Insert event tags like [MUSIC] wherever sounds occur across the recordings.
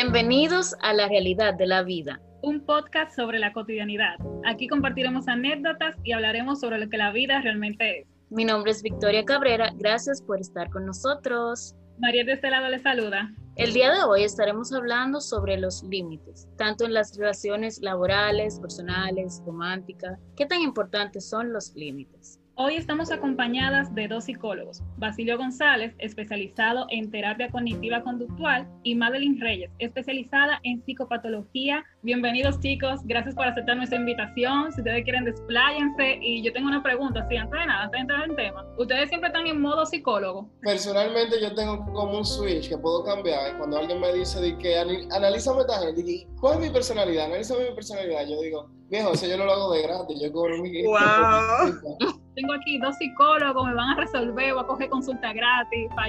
Bienvenidos a La Realidad de la Vida. Un podcast sobre la cotidianidad. Aquí compartiremos anécdotas y hablaremos sobre lo que la vida realmente es. Mi nombre es Victoria Cabrera. Gracias por estar con nosotros. María de este lado le saluda. El día de hoy estaremos hablando sobre los límites, tanto en las relaciones laborales, personales, románticas. ¿Qué tan importantes son los límites? Hoy estamos acompañadas de dos psicólogos, Basilio González, especializado en terapia cognitiva conductual, y Madeline Reyes, especializada en psicopatología. Bienvenidos chicos, gracias por aceptar nuestra invitación. Si ustedes quieren, despláyense. Y yo tengo una pregunta, sí, antes de nada, antes de entrar en tema. ¿Ustedes siempre están en modo psicólogo? Personalmente yo tengo como un switch que puedo cambiar. Cuando alguien me dice de que analízame esta gente, ¿cuál es mi personalidad? Analízame mi personalidad. Yo digo, viejo, eso yo no lo hago de gratis, yo cobro mi... ¡Wow! [LAUGHS] [LAUGHS] tengo aquí dos psicólogos, me van a resolver, voy a coger consulta gratis, para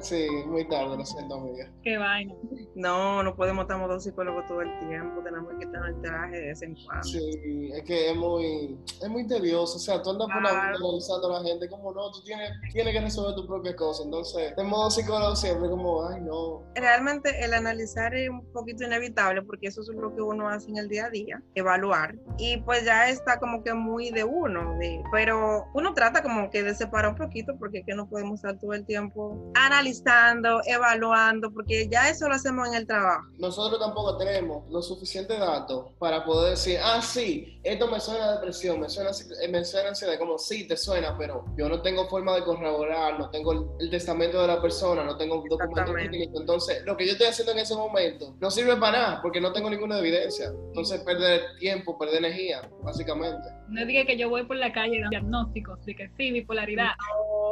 Sí, muy tarde, lo siento, amiga. Qué vaina. No, no podemos estar dos psicólogos todo el tiempo, tenemos que estar el traje de vez en cuando. Sí, es que es muy, es muy tedioso, o sea, tú andas por la vida analizando a la gente, como no, tú tienes, tienes que resolver tu propia cosa, entonces, de modo psicólogo siempre como, ay, no. Realmente el analizar es un poquito inevitable, porque eso es lo que uno hace en el día a día, evaluar, y pues ya está como que muy de uno, de, pero uno trata como que de separar un poquito, porque es que no podemos estar todo el tiempo analizando analizando, evaluando, porque ya eso lo hacemos en el trabajo. Nosotros tampoco tenemos los suficientes datos para poder decir, ah, sí, esto me suena a depresión, me suena, eh, me suena ansiedad, como sí, te suena, pero yo no tengo forma de corroborar, no tengo el, testamento de la persona, no tengo documento técnico. Entonces, lo que yo estoy haciendo en ese momento no sirve para nada, porque no tengo ninguna evidencia. Entonces, perder tiempo, perder energía, básicamente. No diga que yo voy por la calle dando diagnósticos de que sí, bipolaridad.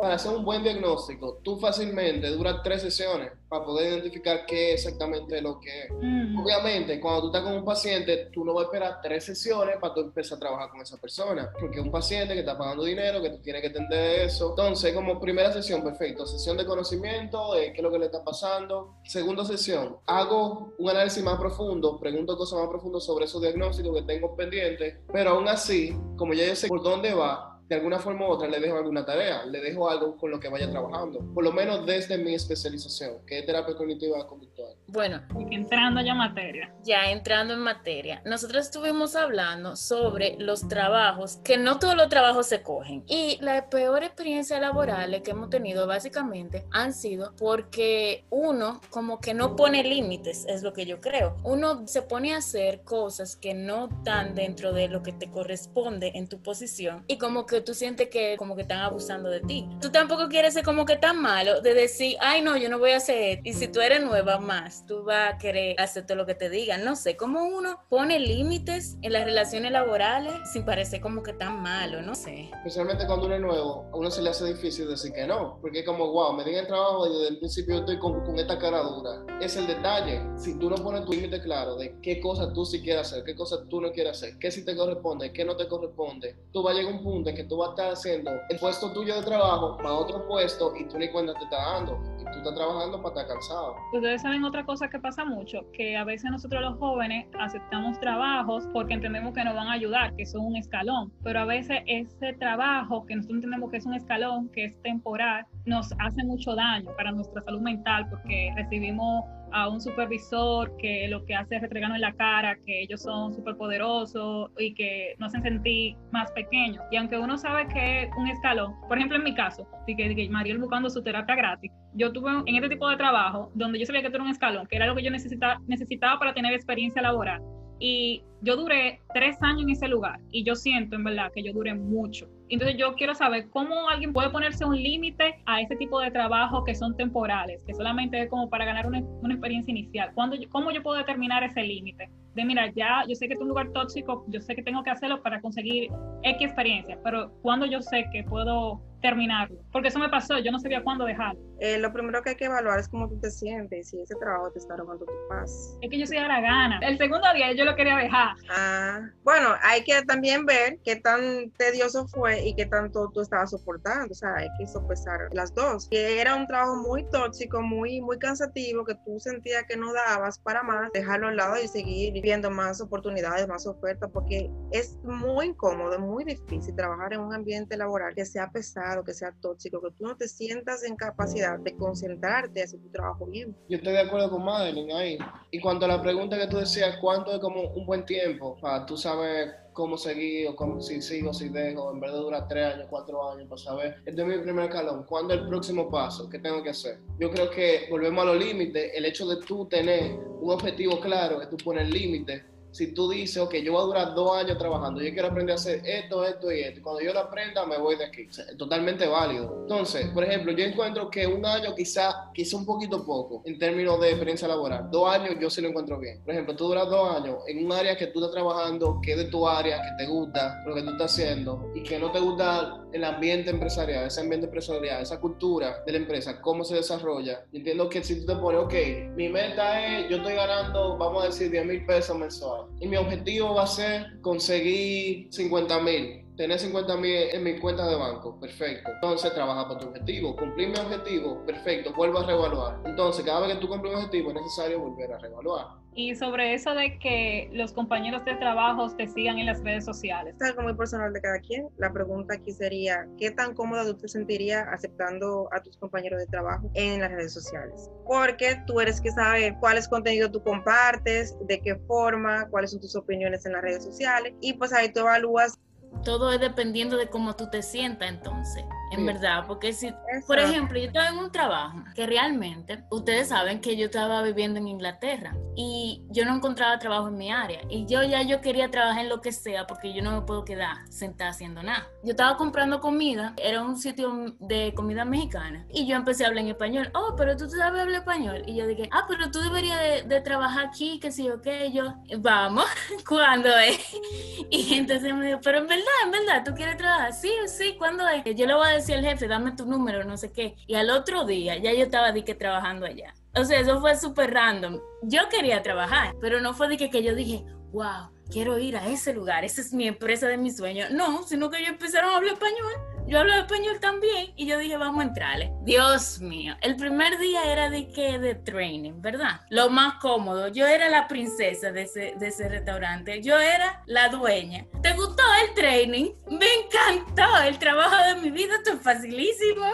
Para hacer un buen diagnóstico, tú fácilmente duras tres sesiones para poder identificar qué es exactamente lo que es. Mm. Obviamente, cuando tú estás con un paciente, tú no vas a esperar tres sesiones para tú empezar a trabajar con esa persona, porque es un paciente que está pagando dinero, que tú tienes que entender eso. Entonces, como primera sesión, perfecto, sesión de conocimiento, de qué es lo que le está pasando. Segunda sesión, hago un análisis más profundo, pregunto cosas más profundas sobre esos diagnósticos que tengo pendientes, pero aún así, como ya yo sé por dónde va, de alguna forma u otra le dejo alguna tarea, le dejo algo con lo que vaya trabajando, por lo menos desde mi especialización, que es terapia cognitiva conductual. Bueno, entrando ya en materia. Ya entrando en materia, nosotros estuvimos hablando sobre los trabajos, que no todos los trabajos se cogen. Y la peor experiencia laboral que hemos tenido básicamente han sido porque uno como que no pone límites, es lo que yo creo. Uno se pone a hacer cosas que no están dentro de lo que te corresponde en tu posición y como que tú sientes que como que están abusando de ti. Tú tampoco quieres ser como que tan malo de decir, ay no, yo no voy a hacer. Y si tú eres nueva más, tú vas a querer hacer todo lo que te digan. No sé, como uno pone límites en las relaciones laborales sin parecer como que tan malo, no sé. Especialmente cuando uno es nuevo, a uno se le hace difícil decir que no, porque es como, wow, me digan el trabajo y desde el principio estoy con, con esta cara dura. Es el detalle. Si tú no pones tu límite claro de qué cosas tú sí quieres hacer, qué cosas tú no quieres hacer, qué sí te corresponde, qué no te corresponde, tú vas a llegar a un punto en que tú vas a estar haciendo el puesto tuyo de trabajo para otro puesto y tú ni cuenta te estás dando. Y tú estás trabajando para estar cansado. Ustedes saben otra cosa que pasa mucho, que a veces nosotros los jóvenes aceptamos trabajos porque entendemos que nos van a ayudar, que son un escalón. Pero a veces ese trabajo que nosotros entendemos que es un escalón, que es temporal, nos hace mucho daño para nuestra salud mental porque recibimos a un supervisor que lo que hace es retregarnos en la cara que ellos son súper poderosos y que nos hacen sentir más pequeños. Y aunque uno sabe que es un escalón, por ejemplo en mi caso, que Mariel buscando su terapia gratis, yo tuve en este tipo de trabajo donde yo sabía que era un escalón, que era lo que yo necesitaba, necesitaba para tener experiencia laboral. Y yo duré tres años en ese lugar y yo siento en verdad que yo duré mucho. Entonces yo quiero saber cómo alguien puede ponerse un límite a ese tipo de trabajo que son temporales, que solamente es como para ganar una, una experiencia inicial. ¿Cuándo, ¿Cómo yo puedo determinar ese límite? De mira, ya yo sé que es un lugar tóxico, yo sé que tengo que hacerlo para conseguir X experiencia, pero ¿cuándo yo sé que puedo terminarlo? Porque eso me pasó, yo no sabía cuándo dejarlo. Eh, lo primero que hay que evaluar es cómo tú te sientes, si ese trabajo te está robando tu paz. Es que yo soy gana. El segundo día yo lo quería dejar. Ah, bueno, hay que también ver qué tan tedioso fue y qué tanto tú estabas soportando, o sea, hay que sopesar las dos. Que era un trabajo muy tóxico, muy, muy cansativo, que tú sentías que no dabas para más, dejarlo al lado y seguir viendo más oportunidades, más ofertas, porque es muy incómodo, muy difícil trabajar en un ambiente laboral que sea pesado, que sea tóxico, que tú no te sientas en capacidad de concentrarte y hacer tu trabajo bien. Yo estoy de acuerdo con Madeline ahí. Y cuanto a la pregunta que tú decías, ¿cuánto es como un buen tiempo para tú saber cómo seguir o cómo, si sigo, si dejo, en vez de durar tres años, cuatro años, para saber, este es mi primer escalón, ¿cuándo es el próximo paso? ¿Qué tengo que hacer? Yo creo que volvemos a los límites, el hecho de tú tener un objetivo claro, que tú pones límites, si tú dices, ok, yo voy a durar dos años trabajando, yo quiero aprender a hacer esto, esto y esto, cuando yo lo aprenda me voy de aquí. es totalmente válido. Entonces, por ejemplo, yo encuentro que un año quizá, quizá un poquito poco en términos de experiencia laboral. Dos años yo sí lo encuentro bien. Por ejemplo, tú duras dos años en un área que tú estás trabajando, que es de tu área, que te gusta lo que tú estás haciendo y que no te gusta el ambiente empresarial, ese ambiente empresarial, esa cultura de la empresa, cómo se desarrolla. entiendo que si tú te pones, ok, mi meta es, yo estoy ganando, vamos a decir, 10 mil pesos y mi objetivo va a ser conseguir 50 mil tener 50 mil en mi cuenta de banco, perfecto. Entonces trabaja por tu objetivo, cumplir mi objetivo, perfecto, vuelvo a reevaluar. Entonces cada vez que tú cumples un objetivo es necesario volver a reevaluar. Y sobre eso de que los compañeros de trabajo te sigan en las redes sociales. Es algo muy personal de cada quien. La pregunta aquí sería, ¿qué tan cómoda tú te sentirías aceptando a tus compañeros de trabajo en las redes sociales? Porque tú eres que sabe cuáles contenido tú compartes, de qué forma, cuáles son tus opiniones en las redes sociales y pues ahí tú evalúas todo es dependiendo de cómo tú te sientas entonces, en verdad, porque si, por ejemplo, yo estaba en un trabajo que realmente, ustedes saben que yo estaba viviendo en Inglaterra y yo no encontraba trabajo en mi área y yo ya yo quería trabajar en lo que sea porque yo no me puedo quedar sentada haciendo nada. Yo estaba comprando comida, era un sitio de comida mexicana y yo empecé a hablar en español. Oh, pero tú sabes hablar español. Y yo dije, ah, pero tú deberías de, trabajar aquí, que si yo qué, yo, vamos, [LAUGHS] ¿cuándo es? [LAUGHS] Y entonces me dijo, pero en verdad, en verdad, ¿tú quieres trabajar? Sí, sí, ¿cuándo es? Yo le voy a decir al jefe, dame tu número, no sé qué. Y al otro día ya yo estaba de que trabajando allá. O sea, eso fue súper random. Yo quería trabajar, pero no fue de que, que yo dije, wow, quiero ir a ese lugar, esa es mi empresa de mis sueños. No, sino que ellos empezaron a hablar español. Yo hablo español también y yo dije, vamos a entrarle. Dios mío, el primer día era de que de training, ¿verdad? Lo más cómodo. Yo era la princesa de ese, de ese restaurante. Yo era la dueña. ¿Te gustó el training? Me encantó el trabajo de mi vida, esto es facilísimo.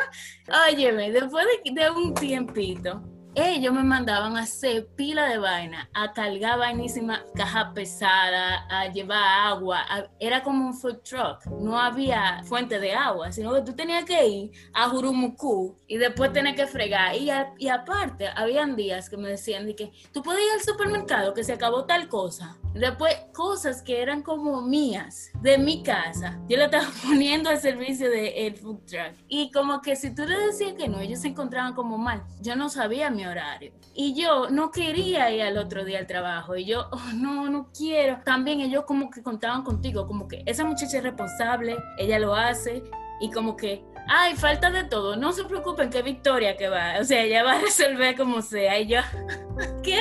Óyeme, después de, de un tiempito, ellos me mandaban a hacer pila de vaina, a cargar vainísima caja pesada, a llevar agua. era como un food truck. No había fuente de agua, sino que tú tenías que ir a Jurumucú y después tener que fregar. Y, y aparte, habían días que me decían de que tú puedes ir al supermercado que se acabó tal cosa. Después, cosas que eran como mías, de mi casa, yo la estaba [LAUGHS] poniendo al servicio del de food truck. Y como que si tú le decías que no, ellos se encontraban como mal. Yo no sabía mi horario. Y yo no quería ir al otro día al trabajo. Y yo, [LAUGHS] oh, no, no quiero. También ellos como que contaban contigo, como que esa muchacha es responsable, ella lo hace. Y como que, ay, falta de todo, no se preocupen que Victoria que va, o sea, ella va a resolver como sea. Y yo, [LAUGHS] qué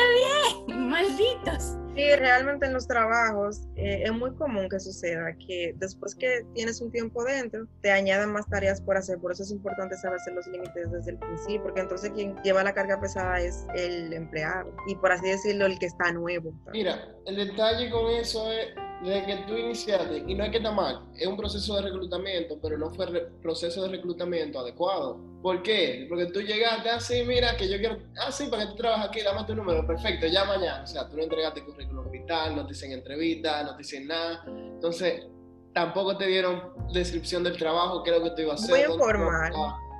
bien, malditos. Sí, realmente en los trabajos eh, es muy común que suceda que después que tienes un tiempo dentro, te añadan más tareas por hacer. Por eso es importante saber hacer los límites desde el principio, porque entonces quien lleva la carga pesada es el empleado y por así decirlo, el que está nuevo. Mira, el detalle con eso es desde que tú iniciaste, y no es que está mal, es un proceso de reclutamiento, pero no fue el proceso de reclutamiento adecuado. ¿Por qué? Porque tú llegaste así, mira, que yo quiero, ah, sí, para que tú trabajes aquí, dame tu número, perfecto, ya mañana. O sea, tú no entregaste currículum vital, no te dicen entrevista, no te dicen nada. Entonces, tampoco te dieron descripción del trabajo, qué es lo que tú ibas a hacer. Muy informal.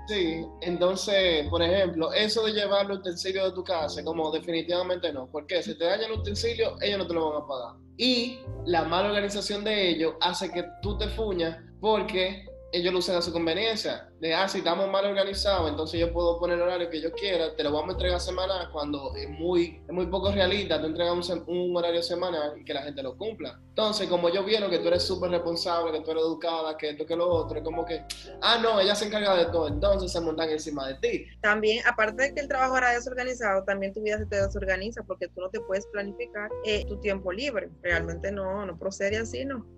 Sí, entonces, por ejemplo, eso de llevar los utensilios de tu casa, como definitivamente no. porque Si te dañan el utensilio, ellos no te lo van a pagar. Y la mala organización de ellos hace que tú te fuñas porque ellos lo a su conveniencia. De, ah, si estamos mal organizados, entonces yo puedo poner el horario que yo quiera, te lo vamos a entregar semanal cuando es muy, es muy poco realista, te entregamos un, horario semanal y que la gente lo cumpla. Entonces, como yo vieron que tú eres súper responsable, que tú eres educada, que esto, que lo otro, es como que, ah, no, ella se encarga de todo, entonces se montan encima de ti. También, aparte de que el trabajo era desorganizado, también tu vida se te desorganiza porque tú no te puedes planificar eh, tu tiempo libre. Realmente no, no procede así, ¿no?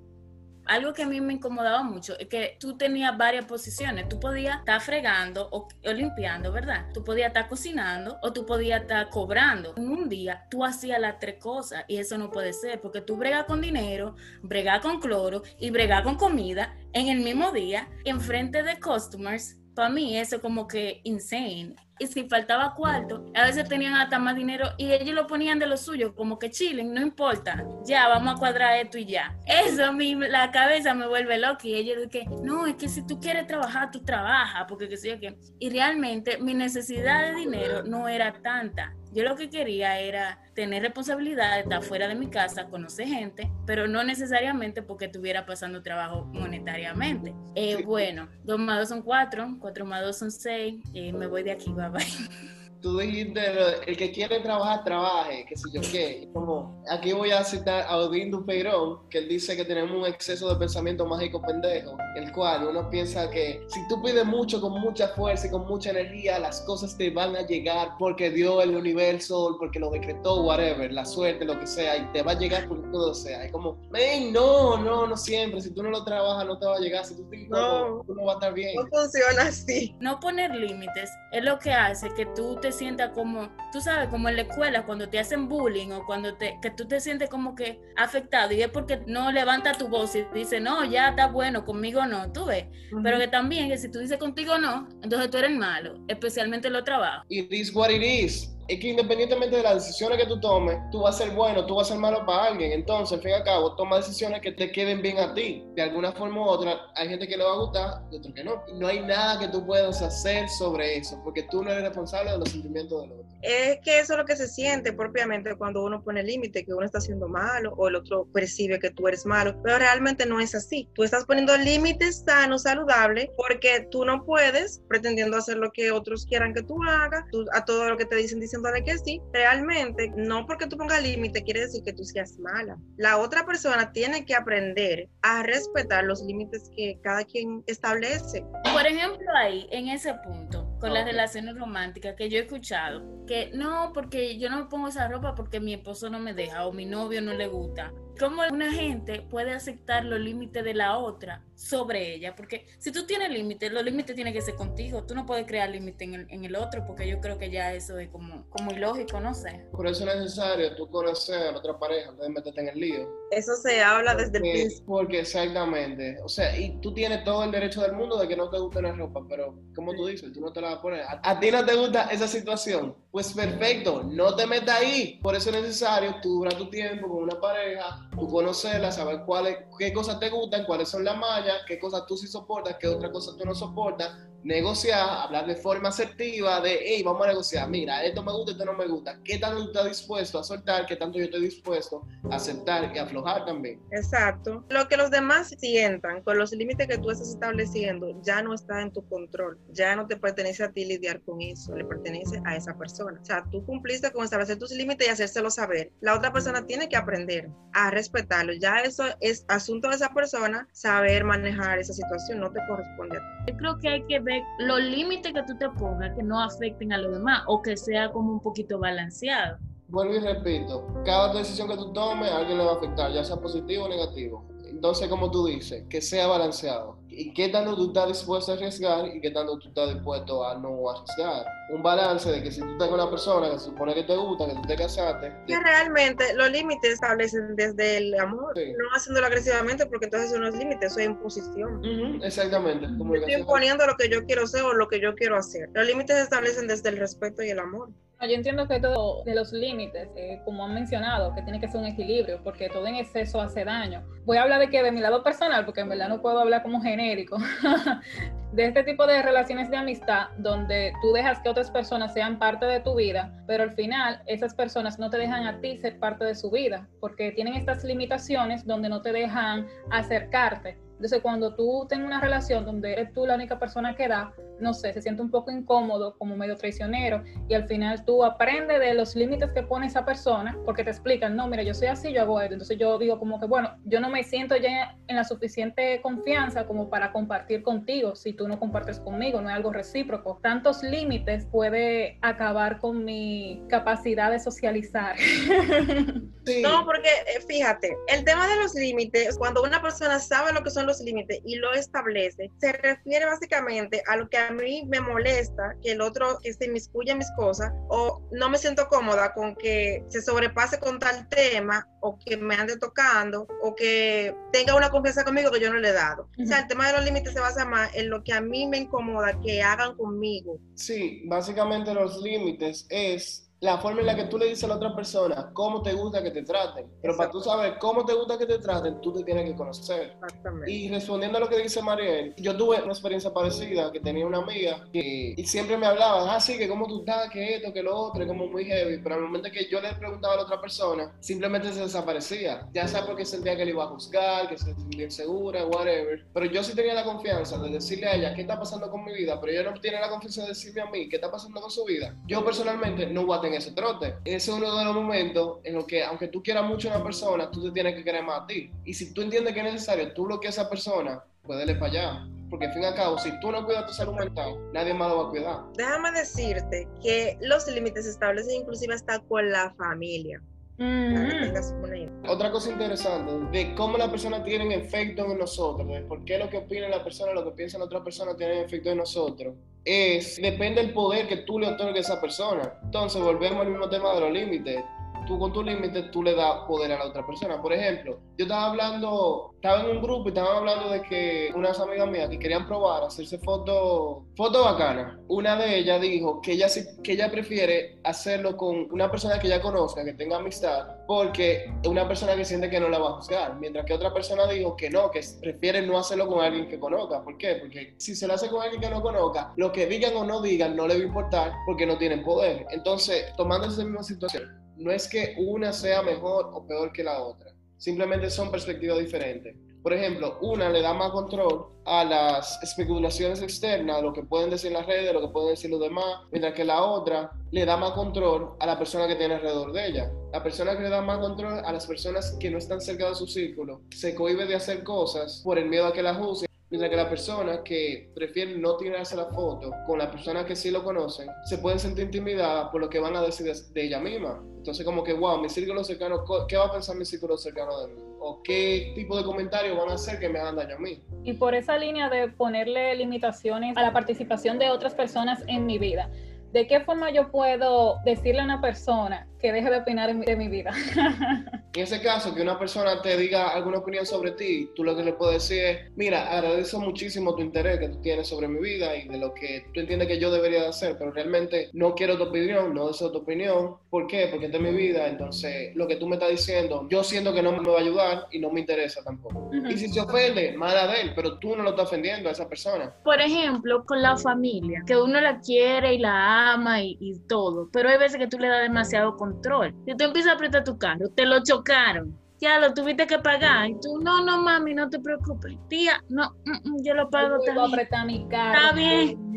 Algo que a mí me incomodaba mucho es que tú tenías varias posiciones. Tú podías estar fregando o, limpiando, ¿verdad? Tú podías estar cocinando o tú podías estar cobrando. En un día tú hacías las tres cosas y eso no puede ser porque tú bregas con dinero, bregas con cloro y bregas con comida en el mismo día en frente de customers. Para mí eso como que insane y si faltaba cuarto, a veces tenían hasta más dinero y ellos lo ponían de lo suyo, como que chilen, no importa, ya vamos a cuadrar esto y ya. [LAUGHS] Eso a mí, la cabeza me vuelve loca y ellos dicen, no, es que si tú quieres trabajar, tú trabajas, porque que sé yo qué. Y realmente mi necesidad de dinero no era tanta. Yo lo que quería era tener responsabilidad estar fuera de mi casa, conocer gente, pero no necesariamente porque estuviera pasando trabajo monetariamente. Eh, bueno, 2 más 2 son 4, 4 más 2 son 6, eh, me voy de aquí, bye bye. [LAUGHS] tú dijiste, el que quiere trabajar, trabaje, qué sé yo qué. Como, aquí voy a citar a Odín Dupeirón, que él dice que tenemos un exceso de pensamiento mágico pendejo, el cual uno piensa que si tú pides mucho, con mucha fuerza y con mucha energía, las cosas te van a llegar porque dio el universo, porque lo decretó, whatever, la suerte, lo que sea, y te va a llegar porque todo sea. Es como, hey, no, no, no siempre. Si tú no lo trabajas, no te va a llegar. Si tú, no, tú no vas a estar bien. No funciona así. No poner límites es lo que hace que tú te sienta como, tú sabes, como en la escuela, cuando te hacen bullying o cuando te, que tú te sientes como que afectado y es porque no levanta tu voz y dice, no, ya está bueno, conmigo no, tú ves. Pero que también que si tú dices contigo no, entonces tú eres malo, especialmente en los trabajos. It is what it is es que independientemente de las decisiones que tú tomes, tú vas a ser bueno, tú vas a ser malo para alguien. Entonces, al fin y al cabo, toma decisiones que te queden bien a ti. De alguna forma u otra, hay gente que le va a gustar y otro que no. No hay nada que tú puedas hacer sobre eso, porque tú no eres responsable de los sentimientos del otro. Es que eso es lo que se siente propiamente cuando uno pone límite, que uno está haciendo malo o el otro percibe que tú eres malo, pero realmente no es así. Tú estás poniendo límites sanos, saludables, porque tú no puedes pretendiendo hacer lo que otros quieran que tú hagas, a todo lo que te dicen de que sí, realmente no porque tú pongas límite quiere decir que tú seas mala. La otra persona tiene que aprender a respetar los límites que cada quien establece. Por ejemplo, ahí, en ese punto, con las relaciones románticas que yo he escuchado, que no, porque yo no me pongo esa ropa porque mi esposo no me deja o mi novio no le gusta cómo una gente puede aceptar los límites de la otra sobre ella, porque si tú tienes límites, los límites tienen que ser contigo, tú no puedes crear límites en el, en el, otro, porque yo creo que ya eso es como, como ilógico, no sé. Por eso es necesario tú conocer a la otra pareja antes de meterte en el lío. Eso se habla desde el principio. Porque exactamente, o sea, y tú tienes todo el derecho del mundo de que no te guste la ropa, pero como tú dices, tú no te la vas a poner. A, a ti no te gusta esa situación, pues perfecto, no te metas ahí. Por eso es necesario tú durar tu tiempo con una pareja tú conocerla, saber cuáles, qué cosas te gustan, cuáles son las mallas, qué cosas tú sí soportas, qué otras cosas tú no soportas, negociar, hablar de forma asertiva, de, hey, vamos a negociar, mira, esto me gusta, esto no me gusta, qué tanto tú estás dispuesto a soltar, qué tanto yo estoy dispuesto a aceptar y aflojar también. Exacto. Lo que los demás sientan con los límites que tú estás estableciendo ya no está en tu control, ya no te pertenece a ti lidiar con eso, le pertenece a esa persona. O sea, tú cumpliste con establecer tus límites y hacérselo saber. La otra persona tiene que aprender a respetarlo. Ya eso es asunto de esa persona, saber manejar esa situación, no te corresponde a ti. Yo creo que hay que los límites que tú te pongas que no afecten a los demás o que sea como un poquito balanceado. Vuelvo y repito, cada decisión que tú tomes a alguien le va a afectar, ya sea positivo o negativo. Entonces, como tú dices, que sea balanceado. ¿Y qué tanto tú estás dispuesto a arriesgar y qué tanto tú estás dispuesto a no arriesgar? Un balance de que si tú estás con una persona que se supone que te gusta, que tú te casaste. Que realmente los límites establecen desde el amor, no haciéndolo agresivamente, porque entonces son los límites, eso es imposición. exactamente. Estoy imponiendo lo que yo quiero ser o lo que yo quiero hacer. Los límites se establecen desde el respeto y el amor. Yo entiendo que todo de los límites, eh, como han mencionado, que tiene que ser un equilibrio, porque todo en exceso hace daño. Voy a hablar de que de mi lado personal, porque en verdad no puedo hablar como genérico, [LAUGHS] de este tipo de relaciones de amistad, donde tú dejas que otras personas sean parte de tu vida, pero al final esas personas no te dejan a ti ser parte de su vida, porque tienen estas limitaciones donde no te dejan acercarte Entonces, cuando tú tienes una relación donde eres tú la única persona que da, no sé, se siente un poco incómodo, como medio traicionero, y al final tú aprendes de los límites que pone esa persona, porque te explican, no, mira, yo soy así, yo hago esto. Entonces yo digo como que, bueno, yo no me siento ya en la suficiente confianza como para compartir contigo si tú no compartes conmigo, no es algo recíproco. Tantos límites puede acabar con mi capacidad de socializar. No, porque eh, fíjate, el tema de los límites, cuando una persona sabe lo que son los límites y lo establece, se refiere básicamente a lo que a mí me molesta, que el otro que se inmiscuya en mis cosas, o no me siento cómoda con que se sobrepase con tal tema, o que me ande tocando, o que tenga una confianza conmigo que yo no le he dado. O sea, el tema de los límites se basa más en lo que a mí me incomoda que hagan conmigo. Sí, básicamente los límites es la forma en la que tú le dices a la otra persona cómo te gusta que te traten. Pero para tú saber cómo te gusta que te traten, tú te tienes que conocer. Exactamente. Y respondiendo a lo que dice Mariel, yo tuve una experiencia parecida que tenía una amiga que y siempre me hablaba, ah, sí, que cómo tú estás, que esto, que lo otro, como muy heavy. Pero al momento que yo le preguntaba a la otra persona, simplemente se desaparecía. Ya sea porque sentía que le iba a juzgar, que se sentía insegura, whatever. Pero yo sí tenía la confianza de decirle a ella qué está pasando con mi vida, pero ella no tiene la confianza de decirme a mí qué está pasando con su vida. Yo personalmente no voy a tener ese trote. Ese es uno de los momentos en los que, aunque tú quieras mucho a una persona, tú te tienes que querer más a ti. Y si tú entiendes que es necesario, tú lo que esa persona, puede ir para allá. Porque al fin y al cabo, si tú no cuidas tu salud mental, nadie más lo va a cuidar. Déjame decirte que los límites establecen inclusive hasta con la familia. Otra cosa interesante de cómo las personas tienen efecto en nosotros, de por qué lo que opina la persona, lo que piensa la otra persona tiene efecto en nosotros, es depende del poder que tú le otorgues a esa persona. Entonces volvemos al mismo tema de los límites tú con tu límite, tú le das poder a la otra persona. Por ejemplo, yo estaba hablando, estaba en un grupo y estaban hablando de que unas amigas mías que querían probar hacerse fotos foto bacanas. Una de ellas dijo que ella, que ella prefiere hacerlo con una persona que ella conozca, que tenga amistad, porque es una persona que siente que no la va a juzgar. Mientras que otra persona dijo que no, que prefiere no hacerlo con alguien que conozca. ¿Por qué? Porque si se lo hace con alguien que no conozca, lo que digan o no digan no le va a importar porque no tienen poder. Entonces, tomando esa misma situación, no es que una sea mejor o peor que la otra, simplemente son perspectivas diferentes. Por ejemplo, una le da más control a las especulaciones externas, a lo que pueden decir las redes, lo que pueden decir los demás, mientras que la otra le da más control a la persona que tiene alrededor de ella. La persona que le da más control a las personas que no están cerca de su círculo se cohibe de hacer cosas por el miedo a que la juzguen Mientras que las personas que prefieren no tirarse la foto con las personas que sí lo conocen, se pueden sentir intimidadas por lo que van a decir de, ella misma. Entonces como que, wow, mi círculo cercano, ¿qué va a pensar mi círculo cercano de mí? ¿O qué tipo de comentarios van a hacer que me hagan daño a mí? Y por esa línea de ponerle limitaciones a la participación de otras personas en mi vida, ¿de qué forma yo puedo decirle a una persona que deje de opinar de mi vida? [LAUGHS] En ese caso, que una persona te diga alguna opinión sobre ti, tú lo que le puedes decir es, mira, agradezco muchísimo tu interés que tú tienes sobre mi vida y de lo que tú entiendes que yo debería de hacer, pero realmente no quiero tu opinión, no deseo tu opinión. ¿Por qué? Porque esta es mi vida, entonces lo que tú me estás diciendo, yo siento que no me va a ayudar y no me interesa tampoco. Y si se ofende, mala de él, pero tú no lo estás ofendiendo a esa persona. Por ejemplo, con la familia, que uno la quiere y la ama y, y todo, pero hay veces que tú le das demasiado control. Si tú empiezas a apretar tu carro, te lo chocaron. Ya lo tuviste que pagar. Y tú, no, no, mami, no te preocupes. Tía, no, mm, mm, yo lo pago yo también. apretar mi carro. Está bien.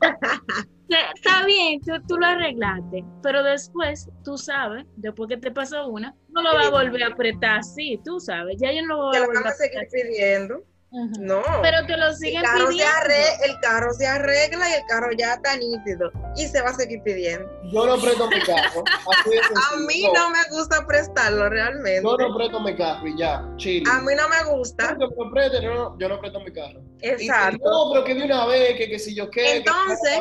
[LAUGHS] Está bien, tú, tú, lo arreglaste, pero después, tú sabes, después que te pasó una, no lo va a volver a apretar así, tú sabes, ya yo no lo voy a volver a seguir pidiendo. No. Pero te lo siguen el carro pidiendo. Se el carro se arregla y el carro ya está nítido. Y se va a seguir pidiendo. Yo no presto mi carro. [LAUGHS] a mí no. me gusta prestarlo realmente. Yo no presto mi carro y ya, chile. A mí no me gusta. Yo no, preste, no, yo no presto mi carro. Exacto. no, pero que de una vez, que, que si yo qué. Entonces.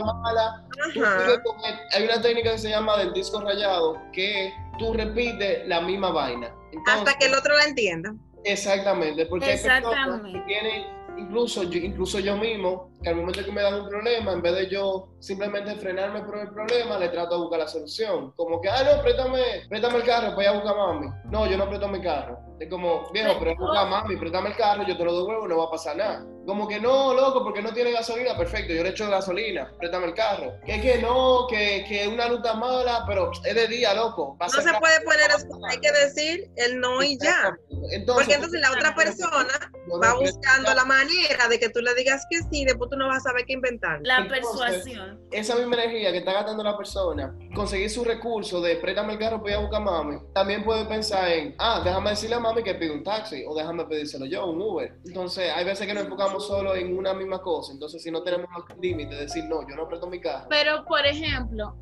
Que hay una técnica que se llama del disco rayado que tú repites la misma vaina. Hasta que el otro la entienda. Exactamente, porque hay personas que tienen, incluso yo, incluso yo mismo, que al momento que me dan un problema, en vez de yo simplemente frenarme por el problema, le trato de buscar la solución. Como que, ah, no, préstame, préstame el carro, voy a buscar a mami. No, yo no presto mi carro. Es como, viejo, pero busca a mami, préstame el carro, yo te lo devuelvo, no va a pasar nada. Como que no, loco, porque no tiene gasolina, perfecto, yo le echo gasolina, préstame el carro. Que que no, que, que una ruta mala, pero es de día, loco. no se puede poner hay que decir el no y ya. porque entonces la otra persona va buscando la manera de que tú le digas que sí, después tú no vas a saber qué inventar. La persuasión. Esa misma energía que está gastando la persona, conseguir su recurso de préstame el carro para ir a buscar a mami, también puede pensar en, ah, déjame decirle a mami que pide un taxi o déjame pedírselo yo, un Uber. Entonces, hay veces que nos enfocamos solo en una misma cosa. Entonces, si no tenemos límite, decir, no, yo no presto mi carro. Pero, por ejemplo,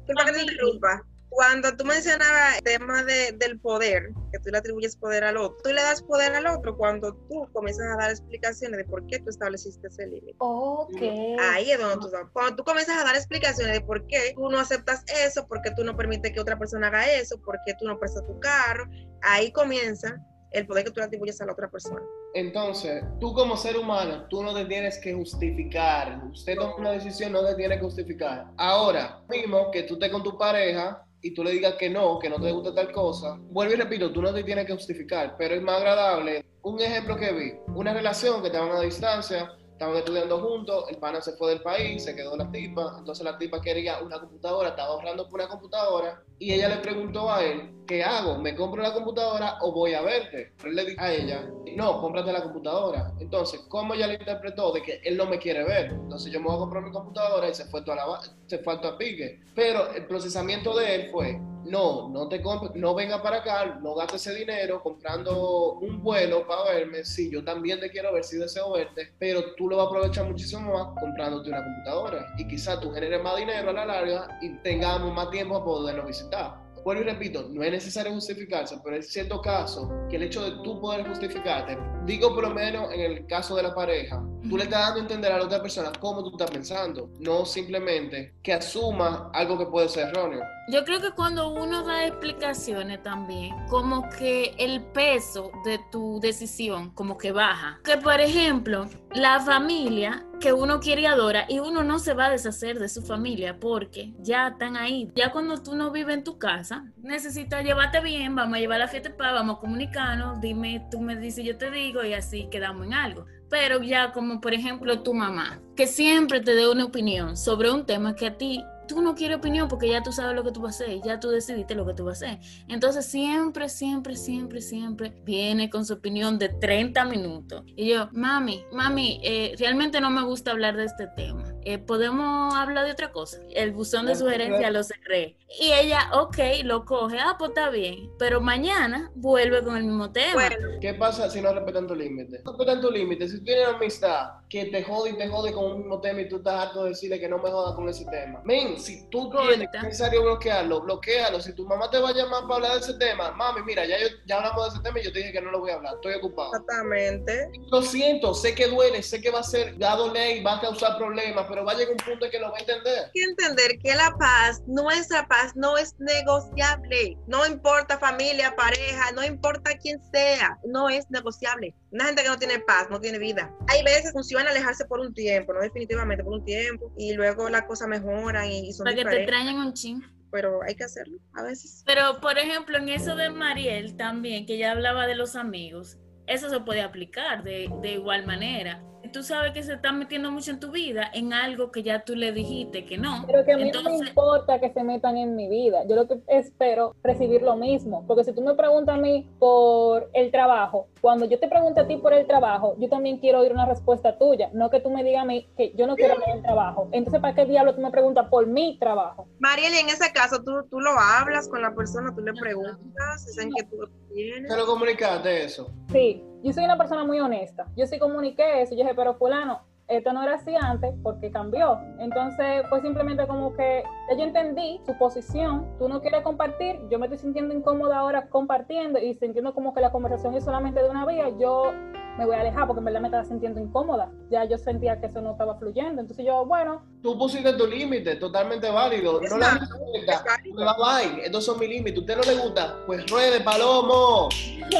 cuando tú mencionabas el tema de, del poder, que tú le atribuyes poder al otro, tú le das poder al otro cuando tú comienzas a dar explicaciones de por qué tú estableciste ese límite. Ok. Ahí es donde tú Cuando tú comienzas a dar explicaciones de por qué tú no aceptas eso, por qué tú no permites que otra persona haga eso, por qué tú no prestas tu carro, ahí comienza el poder que tú le atribuyes a la otra persona. Entonces, tú como ser humano, tú no te tienes que justificar. Usted toma una decisión, no te tiene que justificar. Ahora, mismo que tú estés con tu pareja y tú le digas que no, que no te gusta tal cosa, vuelvo y repito, tú no te tienes que justificar, pero es más agradable. Un ejemplo que vi, una relación que estaban a distancia, estaban estudiando juntos, el pana se fue del país, se quedó la tipa, entonces la tipa quería una computadora, estaba ahorrando por una computadora y ella le preguntó a él, ¿qué hago? ¿Me compro la computadora o voy a verte? Pero él le dijo a ella, no, cómprate la computadora. Entonces, ¿cómo ella le interpretó de que él no me quiere ver? Entonces yo me voy a comprar mi computadora y se fue, toda la, se fue a pique. Pero el procesamiento de él fue, no, no te no venga para acá, no gastes ese dinero comprando un vuelo para verme. Sí, yo también te quiero ver, si deseo verte, pero tú lo vas a aprovechar muchísimo más comprándote una computadora. Y quizás tú generes más dinero a la larga y tengamos más tiempo para podernos visitar vuelvo y repito, no es necesario justificarse, pero en cierto caso que el hecho de tú poder justificarte, digo por lo menos en el caso de la pareja, tú le estás dando a entender a la otra persona cómo tú estás pensando, no simplemente que asuma algo que puede ser erróneo. Yo creo que cuando uno da explicaciones también, como que el peso de tu decisión como que baja. Que por ejemplo, la familia que uno quiere y adora y uno no se va a deshacer de su familia porque ya están ahí. Ya cuando tú no vives en tu casa, necesitas llevarte bien, vamos a llevar la fiesta para, vamos a comunicarnos, dime, tú me dices, yo te digo y así quedamos en algo. Pero ya como por ejemplo tu mamá, que siempre te dé una opinión sobre un tema que a ti tú no quieres opinión porque ya tú sabes lo que tú vas a hacer, ya tú decidiste lo que tú vas a hacer. Entonces siempre, siempre, siempre, siempre viene con su opinión de 30 minutos. Y yo, mami, mami, eh, realmente no me gusta hablar de este tema. Eh, podemos hablar de otra cosa. El buzón de sugerencia lo cerré. Y ella, ok, lo coge, ah, pues está bien. Pero mañana vuelve con el mismo tema. ¿Qué pasa si no respetan tu límite? No respetan tu límite. Si tú tienes amistad que te jode y te jode con un mismo tema y tú estás harto de decirle que no me jodas con ese tema. Men, si tú tienes que necesario bloquearlo, bloquealo. Si tu mamá te va a llamar para hablar de ese tema, mami, mira, ya, yo, ya hablamos de ese tema y yo te dije que no lo voy a hablar, estoy ocupado. Exactamente. Lo siento, sé que duele, sé que va a ser, va a y va a causar problemas, pero va a llegar un punto en que lo va a entender. Hay que entender que la paz, nuestra paz, no es negociable. No importa familia, pareja, no importa quién sea, no es negociable. Una gente que no tiene paz, no tiene vida. Hay veces que funciona alejarse por un tiempo, no definitivamente por un tiempo, y luego las cosas mejoran y, son Para que te traen un ching pero hay que hacerlo a veces. Pero, por ejemplo, en eso de Mariel también, que ya hablaba de los amigos, eso se puede aplicar de, de igual manera tú sabes que se está metiendo mucho en tu vida en algo que ya tú le dijiste que no. Pero que a mí no me importa que se metan en mi vida. Yo lo que espero recibir lo mismo. Porque si tú me preguntas a mí por el trabajo, cuando yo te pregunto a ti por el trabajo, yo también quiero oír una respuesta tuya. No que tú me digas a mí que yo no quiero ver el trabajo. Entonces, ¿para qué diablo tú me preguntas por mi trabajo? Mariel, en ese caso, tú, tú lo hablas con la persona, tú le preguntas, en que tú tienes. Pero comunicaste eso. Sí yo soy una persona muy honesta. Yo sí comuniqué eso. Yo dije, pero fulano, esto no era así antes porque cambió. Entonces fue simplemente como que yo entendí su posición, tú no quieres compartir, yo me estoy sintiendo incómoda ahora compartiendo y sintiendo como que la conversación es solamente de una vía, yo me voy a alejar porque en verdad me estaba sintiendo incómoda. Ya yo sentía que eso no estaba fluyendo. Entonces yo, bueno. Tú pusiste tu límite, totalmente válido. no la bye, estos son mis límites. ¿Usted no le gusta? Pues ruede, palomo.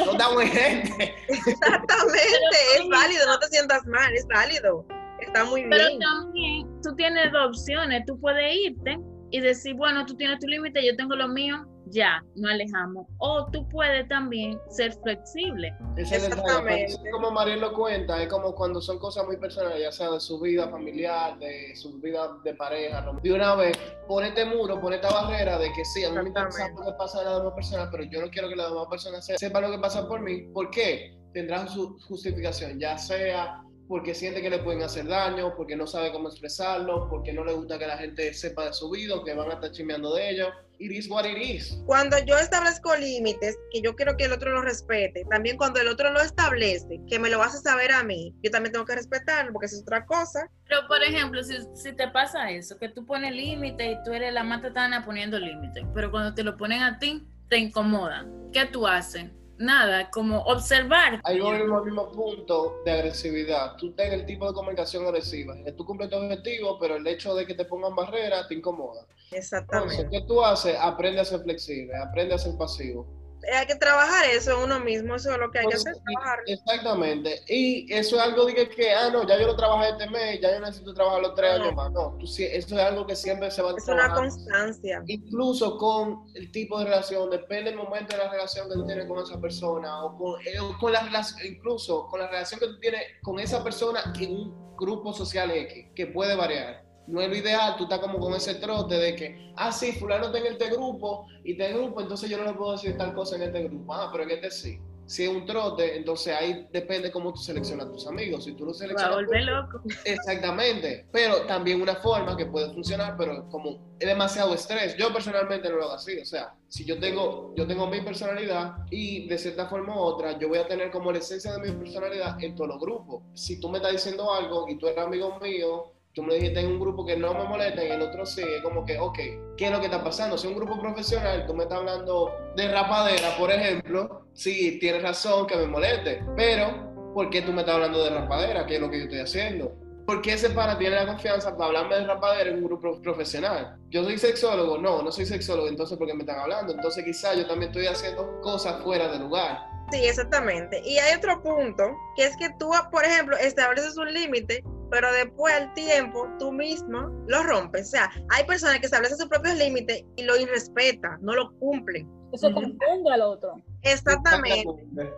No estamos gente. Exactamente, es válido, no te sientas mal, es válido. Está muy bien. Pero también tú tienes dos opciones. Tú puedes irte y decir, bueno, tú tienes tu límite, yo tengo lo mío ya nos alejamos. O tú puedes también ser flexible. Es Exactamente. Como Mariel lo cuenta, es como cuando son cosas muy personales, ya sea de su vida familiar, de su vida de pareja. De una vez, ponete muro, ponete barrera de que sí, a mí me interesa lo que pasa a la demás persona, pero yo no quiero que la demás persona sepa lo que pasa por mí. ¿Por qué? Tendrán su justificación, ya sea porque siente que le pueden hacer daño, porque no sabe cómo expresarlo, porque no le gusta que la gente sepa de su vida, que van a estar chimeando de ellos. It is what it is. Cuando yo establezco límites, que yo quiero que el otro lo respete, también cuando el otro lo establece, que me lo vas a saber a mí, yo también tengo que respetarlo, porque es otra cosa. Pero, por ejemplo, si, si te pasa eso, que tú pones límites y tú eres la matatana poniendo límites, pero cuando te lo ponen a ti, te incomoda. ¿Qué tú haces? Nada, como observar. Hay un mismo punto de agresividad. Tú tienes el tipo de comunicación agresiva. Tú cumples tu objetivo, pero el hecho de que te pongan barreras te incomoda. Exactamente. Entonces, ¿qué tú haces? Aprende a ser flexible, aprende a ser pasivo hay que trabajar eso uno mismo, eso es lo que hay que hacer, trabajar. Exactamente. Y eso es algo de que, ah, no, ya yo lo trabajé este mes, ya yo necesito trabajar los tres años más. No, eso es algo que siempre se va a Es una constancia. Incluso con el tipo de relación, depende del momento de la relación que tú tienes con esa persona, o con, eh, con la relación, incluso con la relación que tú tienes con esa persona en un grupo social X, que puede variar no es lo ideal, tú estás como con ese trote de que, ah, sí, fulano está en este grupo y este grupo, entonces yo no le puedo decir tal cosa en este grupo. Ah, pero en este sí. Si es un trote, entonces ahí depende cómo tú seleccionas tus amigos. Si tú lo seleccionas. Va a volver loco. [LAUGHS] Exactamente. Pero también una forma que puede funcionar, pero como es demasiado estrés. Yo personalmente no lo hago así. O sea, si yo tengo, yo tengo mi personalidad y de cierta forma u otra, yo voy a tener como la esencia de mi personalidad en todos los grupos. Si tú me estás diciendo algo y tú eres amigo mío tú me dijiste en un grupo que no me molesta y el otro sí, es como que, ok, ¿qué es lo que está pasando? Si un grupo profesional, tú me estás hablando de rapadera, por ejemplo, sí, tienes razón que me moleste, pero ¿por qué tú me estás hablando de rapadera? ¿Qué es lo que yo estoy haciendo? ¿Por qué ese pana tiene la confianza para hablarme de rapadera en un grupo profesional? Yo soy sexólogo, no, no soy sexólogo, entonces ¿por qué me están hablando? Entonces quizás yo también estoy haciendo cosas fuera de lugar. Sí, exactamente. Y hay otro punto, que es que tú, por ejemplo, estableces un límite pero después al tiempo tú mismo lo rompes. O sea, hay personas que establecen sus propios límites y lo irrespetan, no lo cumplen. Eso confunde al otro. Exactamente.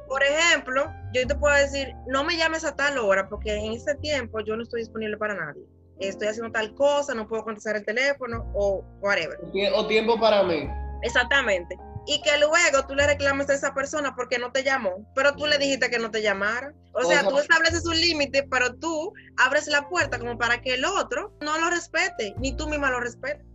Por ejemplo, yo te puedo decir, no me llames a tal hora porque en ese tiempo yo no estoy disponible para nadie. Estoy haciendo tal cosa, no puedo contestar el teléfono o whatever. O tiempo para mí. Exactamente y que luego tú le reclames a esa persona porque no te llamó, pero tú le dijiste que no te llamara. O sea, tú estableces un límite, pero tú abres la puerta como para que el otro no lo respete, ni tú misma lo respetes.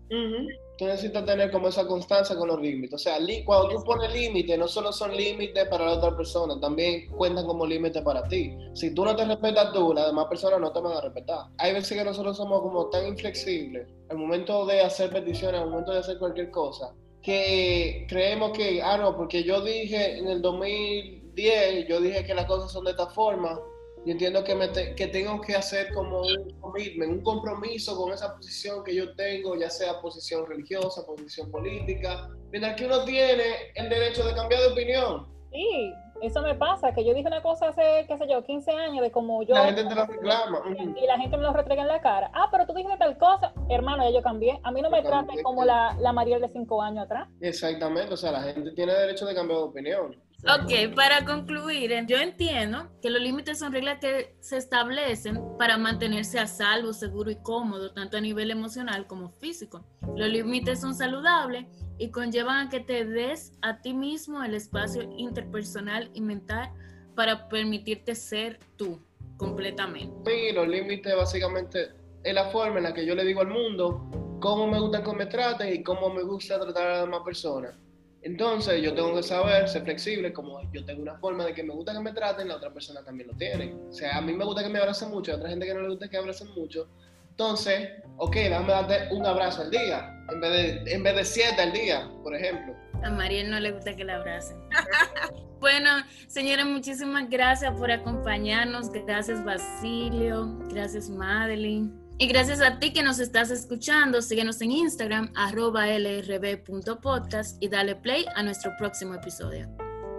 Tú necesitas tener como esa constancia con los límites. O sea, cuando tú pones límites, no solo son límites para la otra persona, también cuentan como límites para ti. Si tú no te respetas tú, las demás personas no te van a respetar. Hay veces que nosotros somos como tan inflexibles al momento de hacer peticiones, al momento de hacer cualquier cosa, que creemos que, ah, no, porque yo dije en el 2010, yo dije que las cosas son de esta forma, yo entiendo que, me que tengo que hacer como un commitment, un compromiso con esa posición que yo tengo, ya sea posición religiosa, posición política, mientras que uno tiene el derecho de cambiar de opinión. Sí, eso me pasa, que yo dije una cosa hace, qué sé yo, 15 años de como yo... La gente te lo reclama. Y la gente me lo retrega en la cara. Ah, pero tú dijiste tal cosa. Hermano, ya yo cambié. A mí no me traten como la, la Mariel de 5 años atrás. Exactamente, o sea, la gente tiene derecho de cambiar de opinión. Ok, para concluir, yo entiendo que los límites son reglas que se establecen para mantenerse a salvo, seguro y cómodo, tanto a nivel emocional como físico. Los límites son saludables y conllevan a que te des a ti mismo el espacio interpersonal y mental para permitirte ser tú completamente. Sí, los límites básicamente es la forma en la que yo le digo al mundo cómo me gusta que me trate y cómo me gusta tratar a las demás personas. Entonces yo tengo que saber, ser flexible, como yo tengo una forma de que me gusta que me traten, la otra persona también lo tiene. O sea, a mí me gusta que me abracen mucho, a otra gente que no le gusta que abracen mucho. Entonces, ok, déjame darte un abrazo al día, en vez de, en vez de siete al día, por ejemplo. A Mariel no le gusta que la abracen. [LAUGHS] bueno, señora, muchísimas gracias por acompañarnos. Gracias, Basilio. Gracias, Madeline. Y gracias a ti que nos estás escuchando. Síguenos en Instagram, arroba lrb.podcast y dale play a nuestro próximo episodio.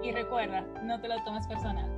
Y recuerda, no te lo tomes personal.